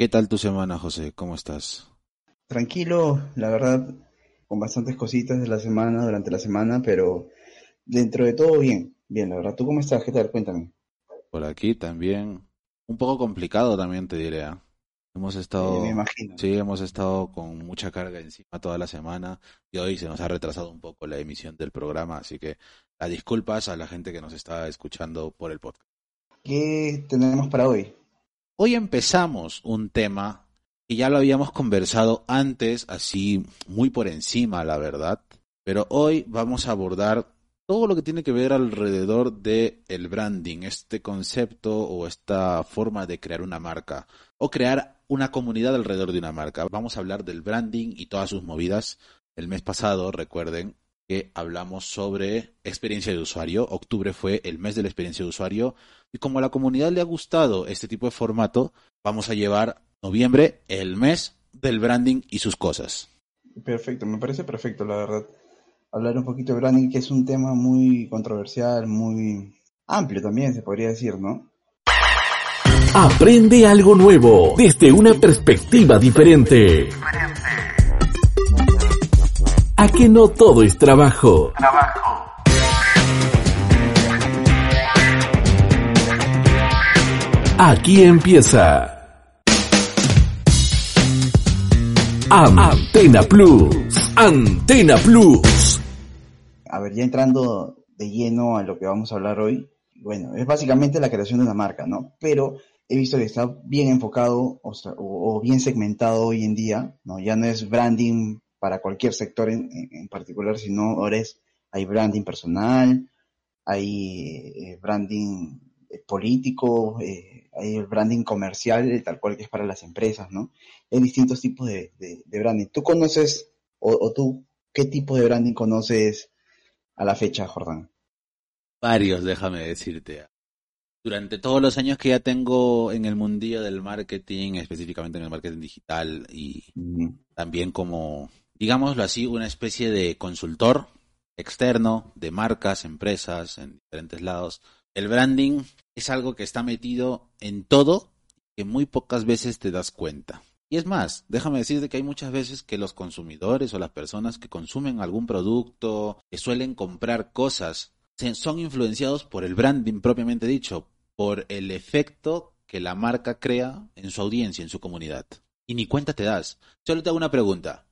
¿Qué tal tu semana, José? ¿Cómo estás? Tranquilo, la verdad, con bastantes cositas de la semana, durante la semana, pero dentro de todo bien, bien, la verdad. ¿Tú cómo estás? ¿Qué tal? Cuéntame. Por aquí también, un poco complicado también te diré. ¿ah? Hemos estado, Eh, me imagino. sí, hemos estado con mucha carga encima toda la semana y hoy se nos ha retrasado un poco la emisión del programa, así que las disculpas a la gente que nos está escuchando por el podcast. ¿Qué tenemos para hoy? Hoy empezamos un tema que ya lo habíamos conversado antes, así muy por encima, la verdad, pero hoy vamos a abordar todo lo que tiene que ver alrededor de el branding, este concepto o esta forma de crear una marca o crear una comunidad alrededor de una marca. Vamos a hablar del branding y todas sus movidas. El mes pasado, recuerden que hablamos sobre experiencia de usuario. Octubre fue el mes de la experiencia de usuario y como a la comunidad le ha gustado este tipo de formato, vamos a llevar noviembre el mes del branding y sus cosas. Perfecto, me parece perfecto, la verdad. Hablar un poquito de branding, que es un tema muy controversial, muy amplio también, se podría decir, ¿no? Aprende algo nuevo desde una perspectiva diferente. A que no todo es trabajo. Aquí empieza. Antena Plus. Antena Plus. A ver, ya entrando de lleno a lo que vamos a hablar hoy, bueno, es básicamente la creación de una marca, ¿no? Pero he visto que está bien enfocado o, sea, o- o bien segmentado hoy en día, ¿no? Ya no es branding para cualquier sector en, en- particular, sino ahora es, hay branding personal, hay eh, branding eh, político, eh, hay el branding comercial, tal cual que es para las empresas, ¿no? Hay distintos tipos de, de- de branding. ¿Tú conoces, o, o tú, qué tipo de branding conoces a la fecha, Jordán? Varios, déjame decirte. Durante todos los años que ya tengo en el mundillo del marketing, específicamente en el marketing digital y también como, digámoslo así, una especie de consultor externo de marcas, empresas en diferentes lados. El branding es algo que está metido en todo que muy pocas veces te das cuenta. Y es más, déjame decirte que hay muchas veces que los consumidores o las personas que consumen algún producto, que suelen comprar cosas, son influenciados por el branding propiamente dicho, por el efecto que la marca crea en su audiencia, en su comunidad. Y ni cuenta te das. Solo te hago una pregunta.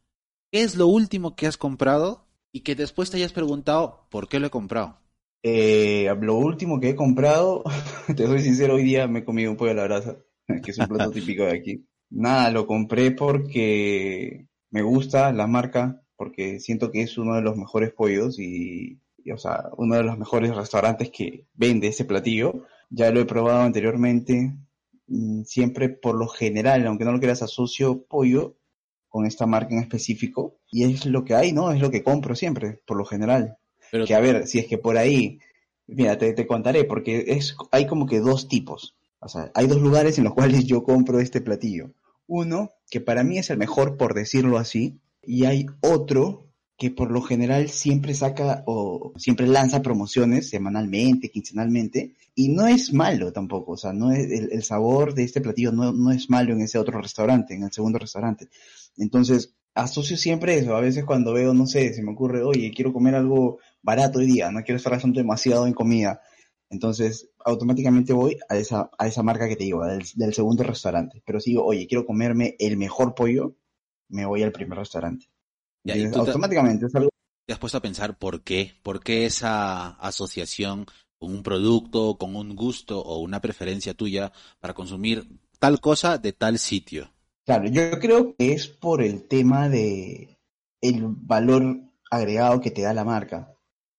¿Qué es lo último que has comprado y que después te hayas preguntado por qué lo he comprado? Eh, lo último que he comprado, te soy sincero, hoy día me he comido un pollo a la brasa, que es un plato típico de aquí. Nada, lo compré porque me gusta la marca, porque siento que es uno de los mejores pollos y, y, o sea, uno de los mejores restaurantes que vende ese platillo. Ya lo he probado anteriormente, mm, siempre por lo general, aunque no lo quieras, asocio pollo con esta marca en específico y es lo que hay, ¿no? Es lo que compro siempre, por lo general. Pero Que a ver, si es que por ahí, mira, te, te contaré, porque es, hay como que dos tipos. O sea, hay dos lugares en los cuales yo compro este platillo. Uno, que para mí es el mejor, por decirlo así, y hay otro que por lo general siempre saca o siempre lanza promociones semanalmente, quincenalmente, y no es malo tampoco, o sea, no es, el, sabor de este platillo no, no es malo en ese otro restaurante, en el segundo restaurante. Entonces, asocio siempre eso, a veces cuando veo, no sé, se me ocurre, oye, quiero comer algo barato hoy día, no quiero estar gastando demasiado en comida. Entonces, automáticamente voy a esa, a esa marca que te digo, del, del segundo restaurante. Pero si digo, oye, quiero comerme el mejor pollo, me voy al primer restaurante. Ya, y Entonces, tú te- automáticamente ¿Te has puesto a pensar por qué? ¿Por qué esa asociación con un producto, con un gusto o una preferencia tuya para consumir tal cosa de tal sitio? Claro, yo creo que es por el tema de el valor agregado que te da la marca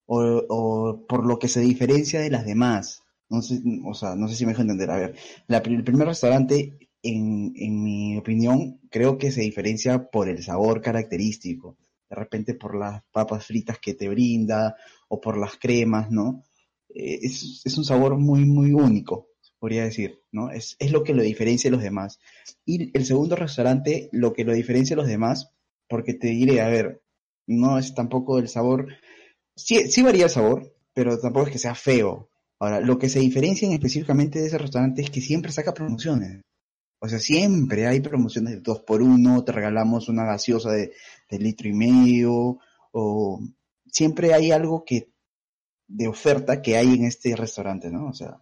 o, por lo que se diferencia de las demás. No sé, o sea, no sé si me dejo entender. A ver, el primer restaurante, en, en mi opinión, creo que se diferencia por el sabor característico. De repente por las papas fritas que te brinda o por las cremas, ¿no? Eh, es, es, un sabor muy, muy único, podría decir, ¿no? Es, es lo que lo diferencia de los demás. Y el segundo restaurante, lo que lo diferencia de los demás, porque te diré, a ver, no es tampoco el sabor sí, sí varía el sabor, pero tampoco es que sea feo. Ahora, lo que se diferencia específicamente de ese restaurante es que siempre saca promociones. O sea, siempre hay promociones de dos por uno, te regalamos una gaseosa de, litro y medio, o siempre hay algo que de oferta que hay en este restaurante, ¿no? O sea,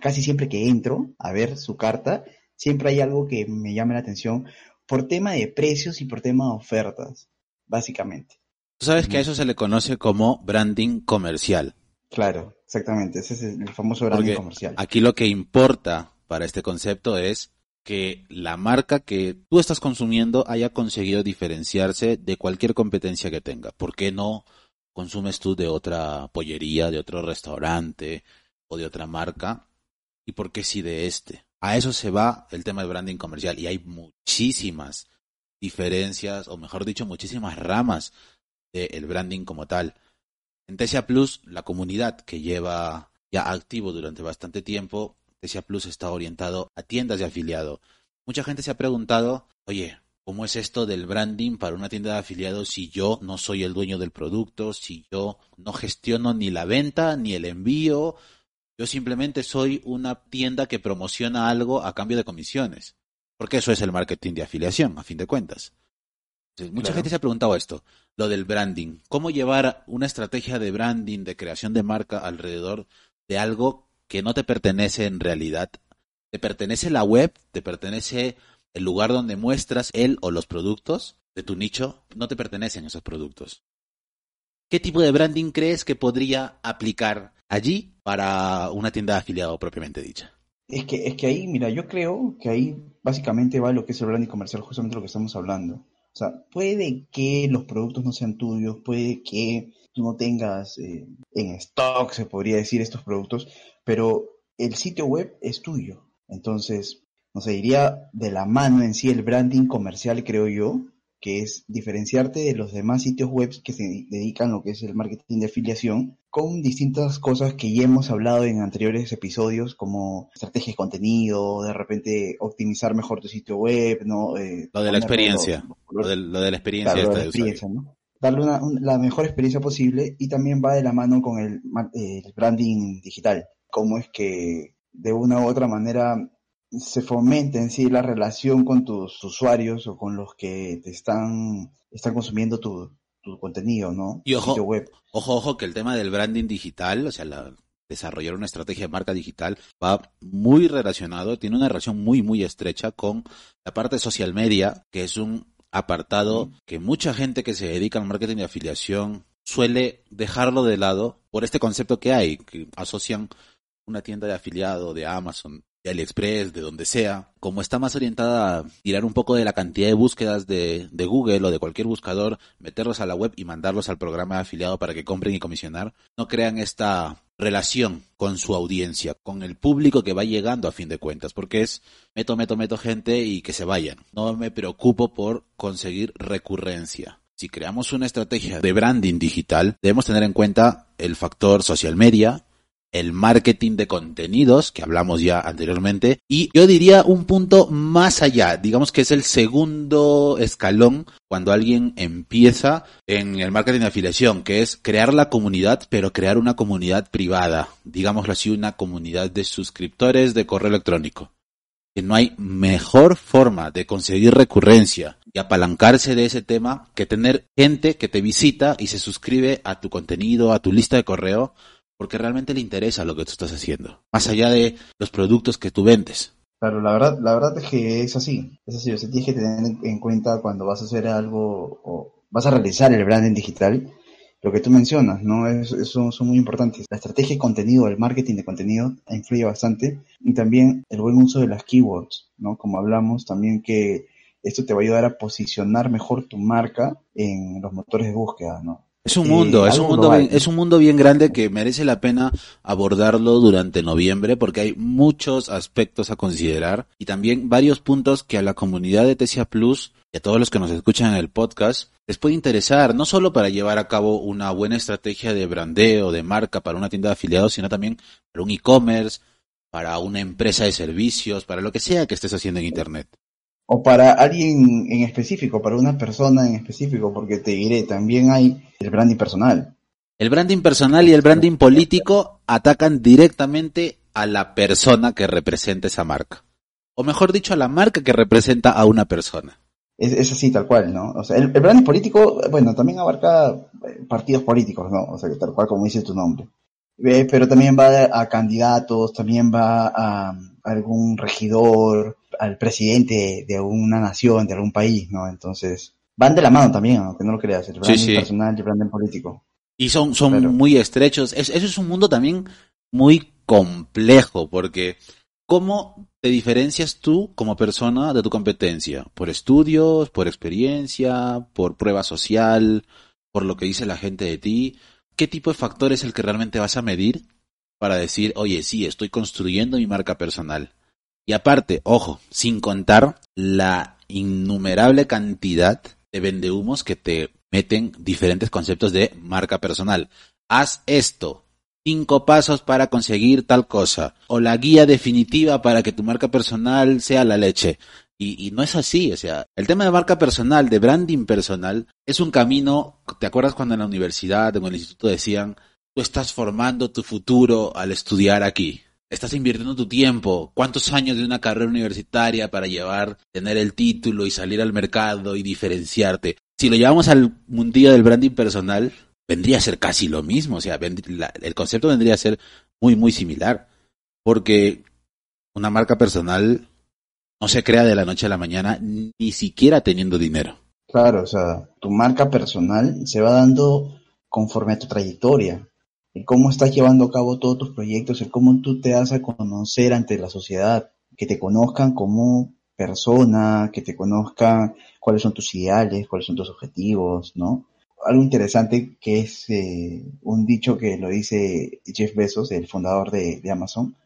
casi siempre que entro a ver su carta, siempre hay algo que me llama la atención por tema de precios y por tema de ofertas, básicamente. Tú sabes que a eso se le conoce como branding comercial. Claro, exactamente. Ese es el famoso branding comercial. Aquí lo que importa para este concepto es que la marca que tú estás consumiendo haya conseguido diferenciarse de cualquier competencia que tenga. ¿Por qué no consumes tú de otra pollería, de otro restaurante o de otra marca? ¿Y por qué sí de este? A eso se va el tema del branding comercial y hay muchísimas diferencias, o mejor dicho, muchísimas ramas del branding como tal. En Tesia Plus, la comunidad que lleva ya activo durante bastante tiempo, Tesia Plus está orientado a tiendas de afiliado. Mucha gente se ha preguntado, oye, ¿cómo es esto del branding para una tienda de afiliado si yo no soy el dueño del producto, si yo no gestiono ni la venta ni el envío? Yo simplemente soy una tienda que promociona algo a cambio de comisiones. Porque eso es el marketing de afiliación, a fin de cuentas. Mucha gente se ha preguntado esto, lo del branding. ¿Cómo llevar una estrategia de branding, de creación de marca alrededor de algo que no te pertenece en realidad? ¿Te pertenece la web? ¿Te pertenece el lugar donde muestras él o los productos de tu nicho? No te pertenecen esos productos. ¿Qué tipo de branding crees que podría aplicar allí para una tienda de afiliado propiamente dicha? Es que, es que ahí, mira, yo creo que ahí básicamente va lo que es el branding comercial, justamente lo que estamos hablando. O sea, puede que los productos no sean tuyos, puede que tú no tengas eh, en stock, se podría decir, estos productos, pero el sitio web es tuyo. Entonces, no sé, iría de la mano en sí el branding comercial, creo yo, que es diferenciarte de los demás sitios web que se dedican a lo que es el marketing de afiliación con distintas cosas que ya hemos hablado en anteriores episodios como estrategia de contenido, de repente optimizar mejor tu sitio web, ¿no? Eh, lo de la experiencia, lo, de, la experiencia. de la experiencia ¿no? Darle una, la mejor experiencia posible y también va de la mano con el, el branding digital. Cómo es que de una u otra manera se fomente en sí la relación con tus usuarios o con los que te están, están consumiendo tu, tu contenido, ¿no? Y ojo, web. ojo, ojo, que el tema del branding digital, o sea, la, desarrollar una estrategia de marca digital va muy relacionado, tiene una relación muy, muy estrecha con la parte social media, que es un apartado que mucha gente que se dedica al marketing de afiliación suele dejarlo de lado por este concepto que hay, que asocian una tienda de afiliado de Amazon de AliExpress, de donde sea, como está más orientada a tirar un poco de la cantidad de búsquedas de, de, Google o de cualquier buscador, meterlos a la web y mandarlos al programa afiliado para que compren y comisionar, no crean esta relación con su audiencia, con el público que va llegando a fin de cuentas, porque es meto, meto, meto gente y que se vayan. No me preocupo por conseguir recurrencia. Si creamos una estrategia de branding digital, debemos tener en cuenta el factor social media, el marketing de contenidos, que hablamos ya anteriormente, y yo diría un punto más allá, digamos que es el segundo escalón cuando alguien empieza en el marketing de afiliación, que es crear la comunidad, pero crear una comunidad privada, digámoslo así, una comunidad de suscriptores de correo electrónico. Que no hay mejor forma de conseguir recurrencia y apalancarse de ese tema que tener gente que te visita y se suscribe a tu contenido, a tu lista de correo, porque realmente le interesa lo que tú estás haciendo, más allá de los productos que tú vendes. Claro, la verdad, la verdad es que es así, es así, o sea, tienes que tener en cuenta cuando vas a hacer algo o vas a realizar el branding digital, lo que tú mencionas, ¿no? Eso son muy importantes. La estrategia de contenido, el marketing de contenido influye bastante y también el buen uso de las keywords, ¿no? Como hablamos también que esto te va a ayudar a posicionar mejor tu marca en los motores de búsqueda, ¿no? Es un mundo, es un mundo, bien, es un mundo bien grande que merece la pena abordarlo durante noviembre porque hay muchos aspectos a considerar y también varios puntos que a la comunidad de Tesia Plus y a todos los que nos escuchan en el podcast les puede interesar, no solo para llevar a cabo una buena estrategia de brandeo, de marca para una tienda de afiliados, sino también para un e-commerce, para una empresa de servicios, para lo que sea que estés haciendo en Internet o para alguien en específico, para una persona en específico, porque te diré, también hay el branding personal. El branding personal y el branding político atacan directamente a la persona que representa esa marca. O mejor dicho, a la marca que representa a una persona. Es, así, tal cual, ¿no? O sea, el, branding político, bueno, también abarca eh, partidos políticos, ¿no? O sea, tal cual como dice tu nombre. Eh, pero también va a candidatos, también va a algún regidor, al presidente de una nación, de algún país, ¿no? Entonces, van de la mano también, aunque no lo creas, el branding personal y el branding político. Y son, son muy estrechos. eso es un mundo también muy complejo, porque ¿cómo te diferencias tú como persona de tu competencia? ¿Por estudios, por experiencia, por prueba social, por lo que dice la gente de ti? ¿Qué tipo de factor es el que realmente vas a medir para decir, oye, sí, estoy construyendo mi marca personal? Y aparte, ojo, sin contar la innumerable cantidad de vendehumos que te meten diferentes conceptos de marca personal. Haz esto. Cinco pasos para conseguir tal cosa. O la guía definitiva para que tu marca personal sea la leche. Y, no es así, o sea, el tema de marca personal, de branding personal, es un camino, ¿te acuerdas cuando en la universidad, en el instituto decían, estás formando tu futuro al estudiar aquí? estás invirtiendo tu tiempo, cuántos años de una carrera universitaria para llevar, tener el título y salir al mercado y diferenciarte. Si lo llevamos al mundillo del branding personal, vendría a ser casi lo mismo, o sea, el concepto vendría a ser muy, muy similar, porque una marca personal no se crea de la noche a la mañana, ni siquiera teniendo dinero. Claro, o sea, tu marca personal se va dando conforme a tu trayectoria el cómo estás llevando a cabo todos tus proyectos, el cómo tú te das a conocer ante la sociedad, que te conozcan como persona, que te conozcan cuáles son tus ideales, cuáles son tus objetivos, ¿no? Algo interesante que es eh, un dicho que lo dice Jeff Bezos, el fundador de, Amazon.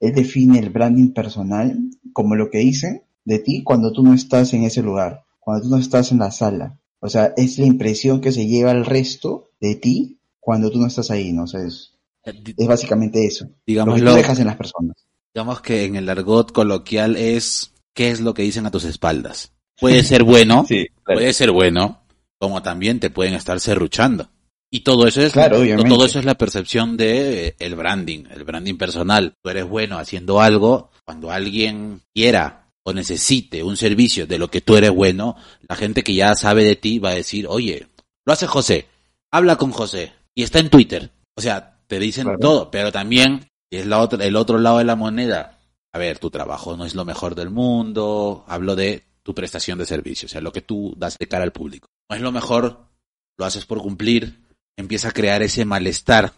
Él define el branding personal como lo que dicen de ti cuando tú no estás en ese lugar, cuando tú no estás en la sala. O sea, es la impresión que se lleva el resto de ti cuando tú no estás ahí, ¿no? O sea, es, eh, básicamente eso. Digamos, lo que tú dejas en las personas. Digamos que en el argot coloquial es qué es lo que dicen a tus espaldas. Puede ser bueno, puede ser bueno, como también te pueden estar serruchando. Y todo eso es claro, todo eso es la percepción de eh, el branding, el branding personal. Tú eres bueno haciendo algo, cuando alguien quiera o necesite un servicio de lo que tú eres bueno, la gente que ya sabe de ti va a decir, "Oye, lo hace José. Habla con José y está en Twitter. O sea, te dicen todo, pero también es la otra, el otro lado de la moneda. A ver, tu trabajo no es lo mejor del mundo. Hablo de tu prestación de servicio, o sea, lo que tú das de cara al público. No es lo mejor, lo haces por cumplir, empieza a crear ese malestar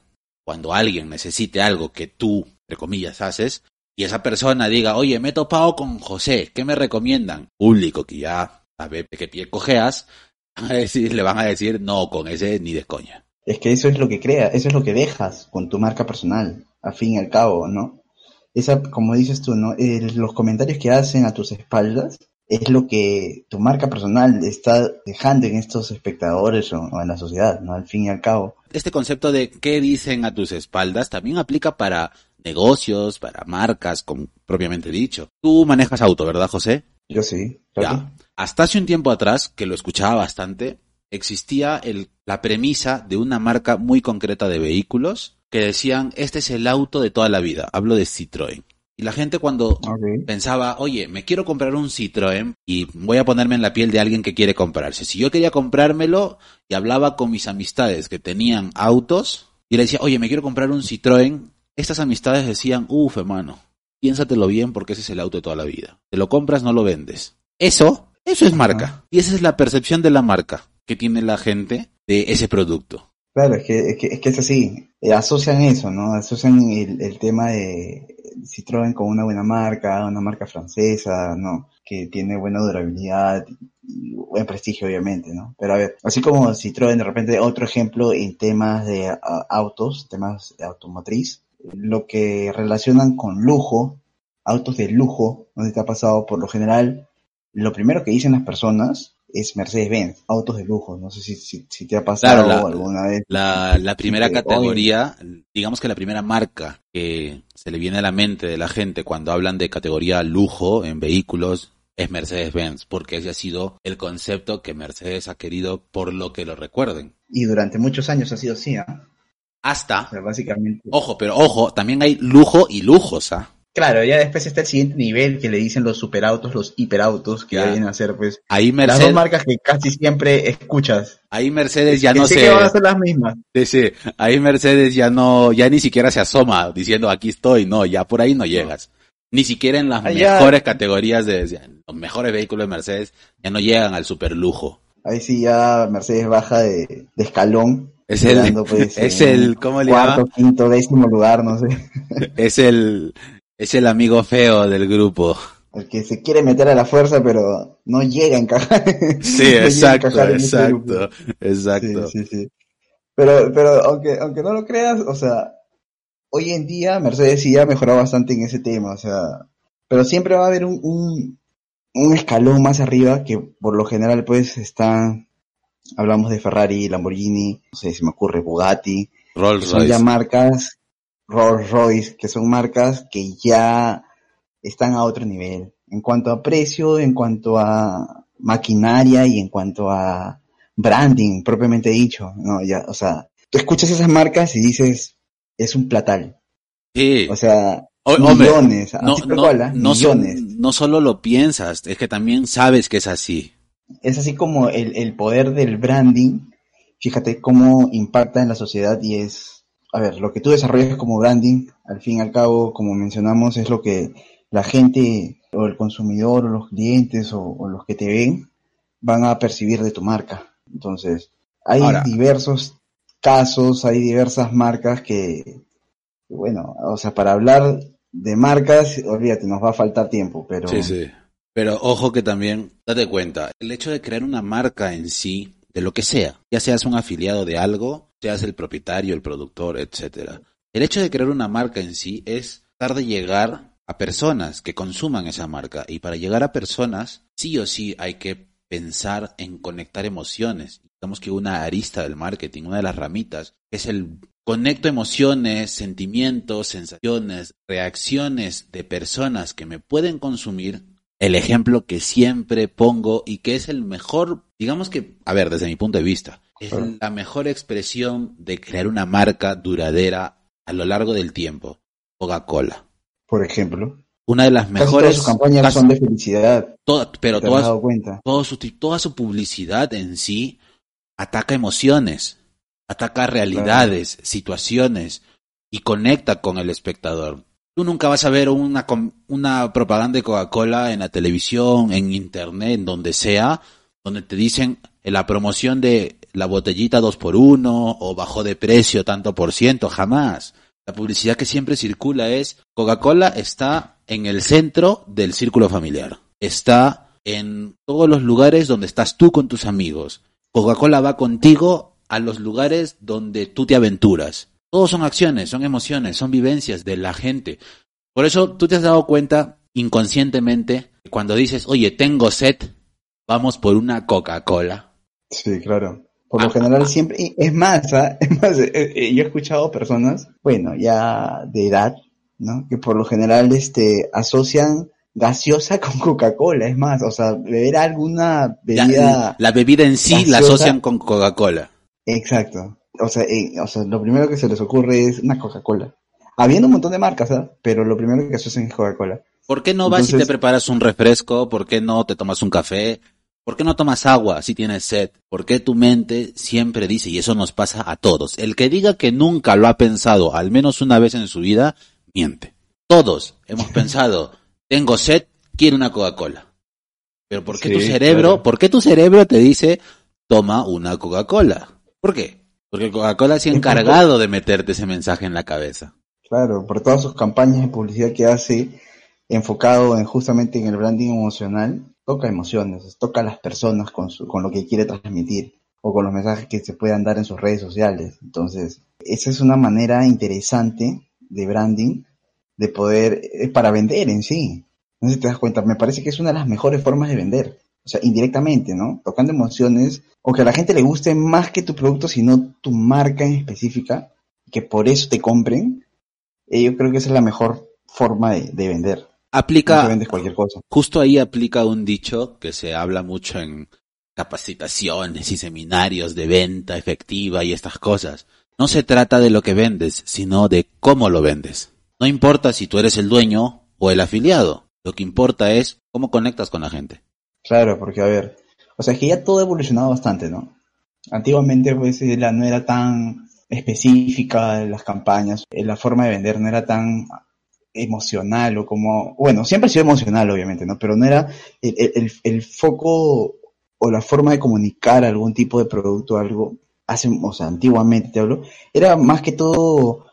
cuando alguien necesite algo que tú, entre comillas, haces, y esa persona diga, oye, me he topado con José, ¿qué me recomiendan? Público que ya sabe de qué pie cojeas, le van a decir, no, con ese ni de coña. Es que eso es lo que crea, eso es lo que dejas con tu marca personal, al fin y al cabo, ¿no? Esa, como dices tú, ¿no? los comentarios que hacen a tus espaldas es lo que tu marca personal está dejando en estos espectadores o, en la sociedad, ¿no? Al fin y al cabo. Este concepto de qué dicen a tus espaldas también aplica para negocios, para marcas, como propiamente dicho. Tú manejas auto, ¿verdad, José? Yo sí. Ya. Hasta hace un tiempo atrás, que lo escuchaba bastante, existía el, la premisa de una marca muy concreta de vehículos que decían, este es el auto de toda la vida. Hablo de Citroën. Y la gente cuando pensaba, oye, me quiero comprar un Citroën y voy a ponerme en la piel de alguien que quiere comprarse. Si yo quería comprármelo y hablaba con mis amistades que tenían autos y le decía, oye, me quiero comprar un Citroën, estas amistades decían, uff, hermano, piénsatelo bien porque ese es el auto de toda la vida. Te lo compras, no lo vendes. Eso, eso es marca. Y esa es la percepción de la marca que tiene la gente de ese producto. Claro, es que es, que, es, que es así, eh, asocian eso, ¿no? Asocian el, tema de Citroën con una buena marca, una marca francesa, ¿no? Que tiene buena durabilidad buen prestigio obviamente, ¿no? Pero a ver, así como Citroën de repente otro ejemplo en temas de autos, temas de automotriz, lo que relacionan con lujo, autos de lujo, donde ha pasado por lo general, lo primero que dicen las personas es Mercedes-Benz, autos de lujo. No sé si, si, te ha pasado alguna vez. La, la primera categoría, digamos que la primera marca que se le viene a la mente de la gente cuando hablan de categoría lujo en vehículos es Mercedes-Benz, porque ese ha sido el concepto que Mercedes ha querido por lo que lo recuerden. Y durante muchos años ha sido así, ¿ah? Hasta. básicamente. Ojo, pero ojo, también hay lujo y lujos, ¿ah? Claro, ya después está el siguiente nivel que le dicen los superautos, los hiperautos, que vienen a ser, pues, ahí Mercedes, las dos marcas que casi siempre escuchas. Ahí Mercedes ya no se... Que van a ser las mismas. Sí, sí, ahí Mercedes ya no, ya ni siquiera se asoma diciendo aquí estoy, no, ya por ahí no llegas. Ni siquiera en las mejores categorías de, los mejores vehículos de Mercedes ya no llegan al superlujo. Ahí sí ya Mercedes baja de, escalón. Es el, pues, es el, ¿cómo le Cuarto, quinto, décimo lugar, no sé. Es el, es el amigo feo del grupo. El que se quiere meter a la fuerza, pero no llega a encajar. Sí, exacto, exacto, exacto. Sí, sí, sí. Pero, pero aunque, aunque no lo creas, o sea, hoy en día Mercedes sí ha mejorado bastante en ese tema, o sea, pero siempre va a haber un, un, un escalón más arriba que por lo general pues está, hablamos de Ferrari, Lamborghini, no sé si me ocurre Bugatti, Rolls Royce. Son ya marcas Rolls Royce, que son marcas que ya están a otro nivel. En cuanto a precio, en cuanto a maquinaria y en cuanto a branding, propiamente dicho, no, ya, o sea, tú escuchas esas marcas y dices, es un platal. Sí. O sea, millones, no, no, millones. no solo lo piensas, es que también sabes que es así. Es así como el, el poder del branding, fíjate cómo impacta en la sociedad y es a ver, lo que tú desarrollas como branding, al fin y al cabo, como mencionamos, es lo que la gente o el consumidor o los clientes o, los que te ven van a percibir de tu marca. Entonces, hay diversos casos, hay diversas marcas que, bueno, o sea, para hablar de marcas, olvídate, nos va a faltar tiempo, pero... Sí, sí. Pero ojo que también, date cuenta, el hecho de crear una marca en sí, de lo que sea, ya seas un afiliado de algo, seas el propietario, el productor, etcétera. El hecho de crear una marca en sí es tratar de llegar a personas que consuman esa marca y para llegar a personas sí o sí hay que pensar en conectar emociones. Digamos que una arista del marketing, una de las ramitas, es el conecto emociones, sentimientos, sensaciones, reacciones de personas que me pueden consumir. El ejemplo que siempre pongo y que es el mejor, digamos que, a ver, desde mi punto de vista, es la mejor expresión de crear una marca duradera a lo largo del tiempo. Coca-Cola. Por ejemplo. Una de las mejores. sus campañas son de felicidad. pero toda, su, toda su publicidad en sí ataca emociones, ataca realidades, situaciones y conecta con el espectador. Tú nunca vas a ver una, una propaganda de Coca-Cola en la televisión, en internet, en donde sea, donde te dicen la promoción de la botellita 2 por 1 o bajó de precio tanto por ciento, jamás. La publicidad que siempre circula es Coca-Cola está en el centro del círculo familiar. Está en todos los lugares donde estás tú con tus amigos. Coca-Cola va contigo a los lugares donde tú te aventuras. Todos son acciones, son emociones, son vivencias de la gente. Por eso tú te has dado cuenta inconscientemente cuando dices, oye, tengo sed, vamos por una Coca-Cola. Sí, claro. Por lo general siempre, es más, ¿ah? es más, eh, eh, yo he escuchado personas, bueno, ya de edad, ¿no? Que por lo general, este, asocian gaseosa con Coca-Cola, es más, o sea, beber alguna bebida. La, bebida en sí la asocian con Coca-Cola. Exacto. O sea, eh, o sea, lo primero que se les ocurre es una Coca-Cola. Habiendo un montón de marcas, ¿ah? Pero lo primero que asocian es Coca-Cola. ¿Por qué no vas y te preparas un refresco? ¿Por qué no te tomas un café? ¿Por qué no tomas agua si tienes sed? ¿Por qué tu mente siempre dice, y eso nos pasa a todos, el que diga que nunca lo ha pensado al menos una vez en su vida, miente. Todos hemos pensado, tengo sed, quiero una Coca-Cola. Pero ¿por qué tu cerebro, por qué tu cerebro te dice, toma una Coca-Cola? ¿Por qué? Porque Coca-Cola se ha encargado de meterte ese mensaje en la cabeza. Claro, por todas sus campañas de publicidad que hace enfocado en justamente en el branding emocional, toca emociones, toca a las personas con, su, con lo que quiere transmitir o con los mensajes que se puedan dar en sus redes sociales. Entonces, esa es una manera interesante de branding de poder, eh, para vender en sí. No sé si te das cuenta, me parece que es una de las mejores formas de vender. O sea, indirectamente, ¿no? Tocando emociones, o que a la gente le guste más que tu producto, sino tu marca en específica, que por eso te compren. Eh, yo creo que esa es la mejor forma de, de vender. Aplica, No vendes cualquier cosa. justo ahí aplica un dicho que se habla mucho en capacitaciones y seminarios de venta efectiva y estas cosas. No se trata de lo que vendes, sino de cómo lo vendes. No importa si tú eres el dueño o el afiliado. Lo que importa es cómo conectas con la gente. Claro, porque a ver, o sea, es que ya todo ha evolucionado bastante, ¿no? Antiguamente, pues, la, no era tan específica las campañas, eh, la forma de vender no era tan emocional o como, bueno, siempre ha sido emocional, obviamente, ¿no? Pero no era el, el, el foco o la forma de comunicar algún tipo de producto, algo, hace, o sea, antiguamente te hablo, era más que todo,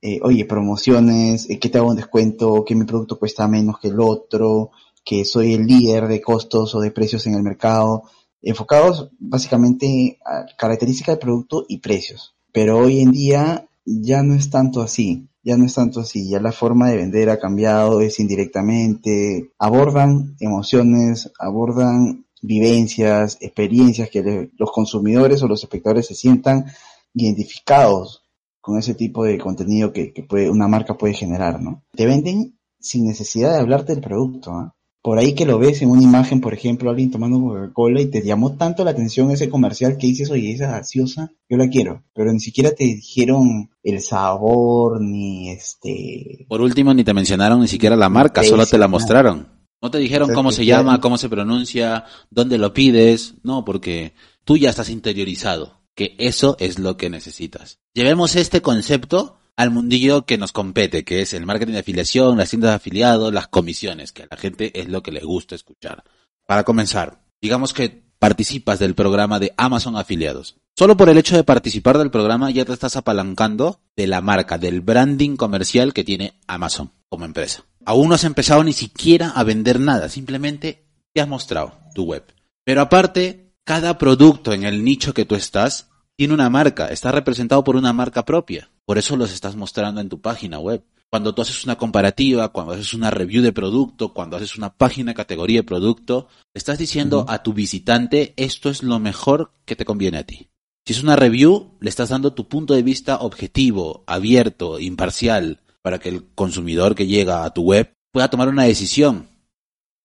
eh, oye, promociones, eh, que te hago un descuento, que mi producto cuesta menos que el otro, que soy el líder de costos o de precios en el mercado, enfocados básicamente a características del producto y precios. Pero hoy en día ya no es tanto así, ya no es tanto así, ya la forma de vender ha cambiado, es indirectamente, abordan emociones, abordan vivencias, experiencias que los consumidores o los espectadores se sientan identificados con ese tipo de contenido que, que puede, una marca puede generar, ¿no? Te venden sin necesidad de hablarte del producto, ¿ah? Por ahí que lo ves en una imagen, por ejemplo, alguien tomando Coca-Cola y te llamó tanto la atención ese comercial que dices, oye, esa gaseosa, yo la quiero. Pero ni siquiera te dijeron el sabor, ni este... Por último, ni te mencionaron ni siquiera la marca, solo te la mostraron. No te dijeron O sea, cómo se llama, cómo se pronuncia, dónde lo pides. No, porque tú ya estás interiorizado, que eso es lo que necesitas. Llevemos este concepto al mundillo que nos compete, que es el marketing de afiliación, las tiendas de afiliados, las comisiones, que a la gente es lo que le gusta escuchar. Para comenzar, digamos que participas del programa de Amazon Afiliados. Solo por el hecho de participar del programa ya te estás apalancando de la marca, del branding comercial que tiene Amazon como empresa. Aún no has empezado ni siquiera a vender nada, simplemente te has mostrado tu web. Pero aparte, cada producto en el nicho que tú estás tiene una marca, está representado por una marca propia. Por eso los estás mostrando en tu página web. Cuando tú haces una comparativa, cuando haces una review de producto, cuando haces una página categoría de producto, estás diciendo a tu visitante esto es lo mejor que te conviene a ti. Si es una review, le estás dando tu punto de vista objetivo, abierto, imparcial, para que el consumidor que llega a tu web pueda tomar una decisión.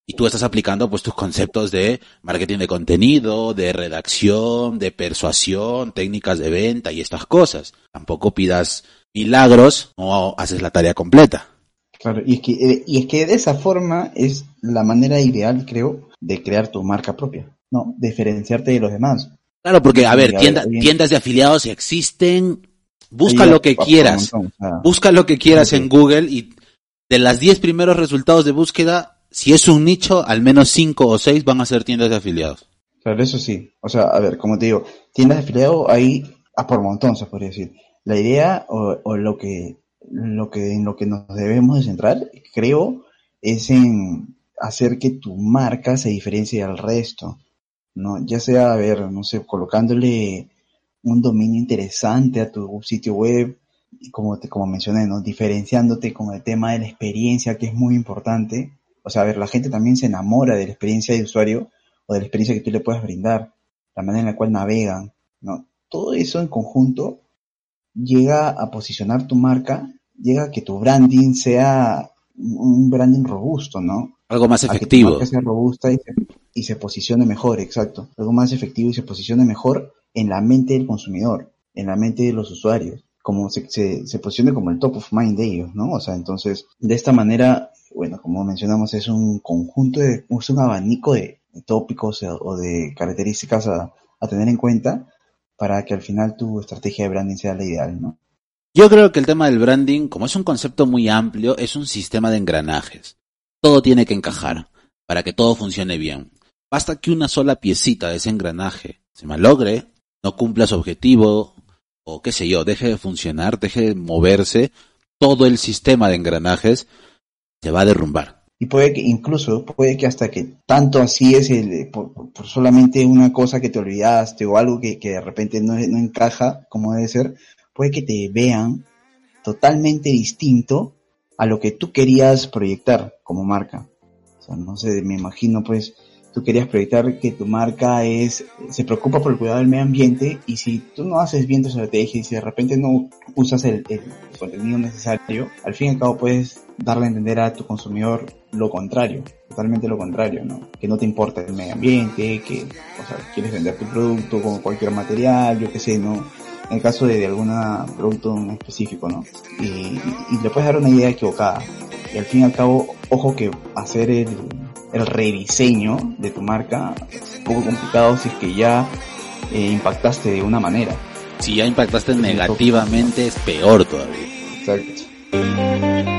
Y tú estás aplicando pues tus conceptos de marketing de contenido, de redacción, de persuasión, técnicas de venta y estas cosas. Tampoco pidas milagros o haces la tarea completa. Claro, y es, que, eh, y es que de esa forma es la manera ideal, creo, de crear tu marca propia, ¿no? Diferenciarte de los demás. Claro, porque, a ver, tienda- tiendas de afiliados existen. Busca lo que quieras. Busca lo que quieras en Google y de las 10 primeros resultados de búsqueda, si es un nicho, al menos 5 o 6 van a ser tiendas de afiliados. Claro, eso sí. O sea, a ver, como te digo, tiendas de afiliado hay por montón, se podría decir. La idea o, o lo que lo que en lo que nos debemos de centrar, creo, es en hacer que tu marca se diferencie del resto, ¿no? Ya sea, a ver, no sé, colocándole un dominio interesante a tu sitio web, como te, como mencioné, ¿no? Diferenciándote con el tema de la experiencia, que es muy importante. O sea, a ver, la gente también se enamora de la experiencia de usuario o de la experiencia que tú le puedas brindar, la manera en la cual navegan, ¿no? Todo eso en conjunto llega a posicionar tu marca, llega a que tu branding sea un branding robusto, ¿no? Algo más A que tu efectivo. marca sea robusta y se, y se posicione mejor, exacto. Algo más efectivo y se posicione mejor en la mente del consumidor, en la mente de los usuarios, como se, se, se posicione como el top of mind de ellos, ¿no? O sea, entonces, de esta manera, bueno, como mencionamos, es un conjunto de, es un abanico de, tópicos o- o de características a, a tener en cuenta para que al final tu estrategia de branding sea la ideal, ¿no? Yo creo que el tema del branding, como es un concepto muy amplio, es un sistema de engranajes. Todo tiene que encajar para que todo funcione bien. Basta que una sola piecita de ese engranaje se malogre, no cumpla su objetivo, o qué sé yo, deje de funcionar, deje de moverse, todo el sistema de engranajes se va a derrumbar. Y puede que incluso, puede que hasta que tanto así es el, por, solamente una cosa que te olvidaste o algo que, que de repente no, no encaja como debe ser, puede que te vean totalmente distinto a lo que tú querías proyectar como marca. O sea, no sé, me imagino pues tú querías proyectar que tu marca es se preocupa por el cuidado del medio ambiente y si tú no haces bien tu estrategia y si de repente no usas el, contenido necesario, al fin y al cabo puedes darle a entender a tu consumidor lo contrario, totalmente lo contrario, ¿no? Que no te importa el medio ambiente, que, o sea, quieres vender tu producto con cualquier material, yo qué sé, ¿no? En el caso de, de algún producto en específico, ¿no? Y, y le puedes dar una idea equivocada. Y al fin y al cabo, ojo que hacer el, el rediseño de tu marca es un poco complicado si es que ya eh, impactaste de una manera. Si ya impactaste negativamente es peor todavía. Exacto.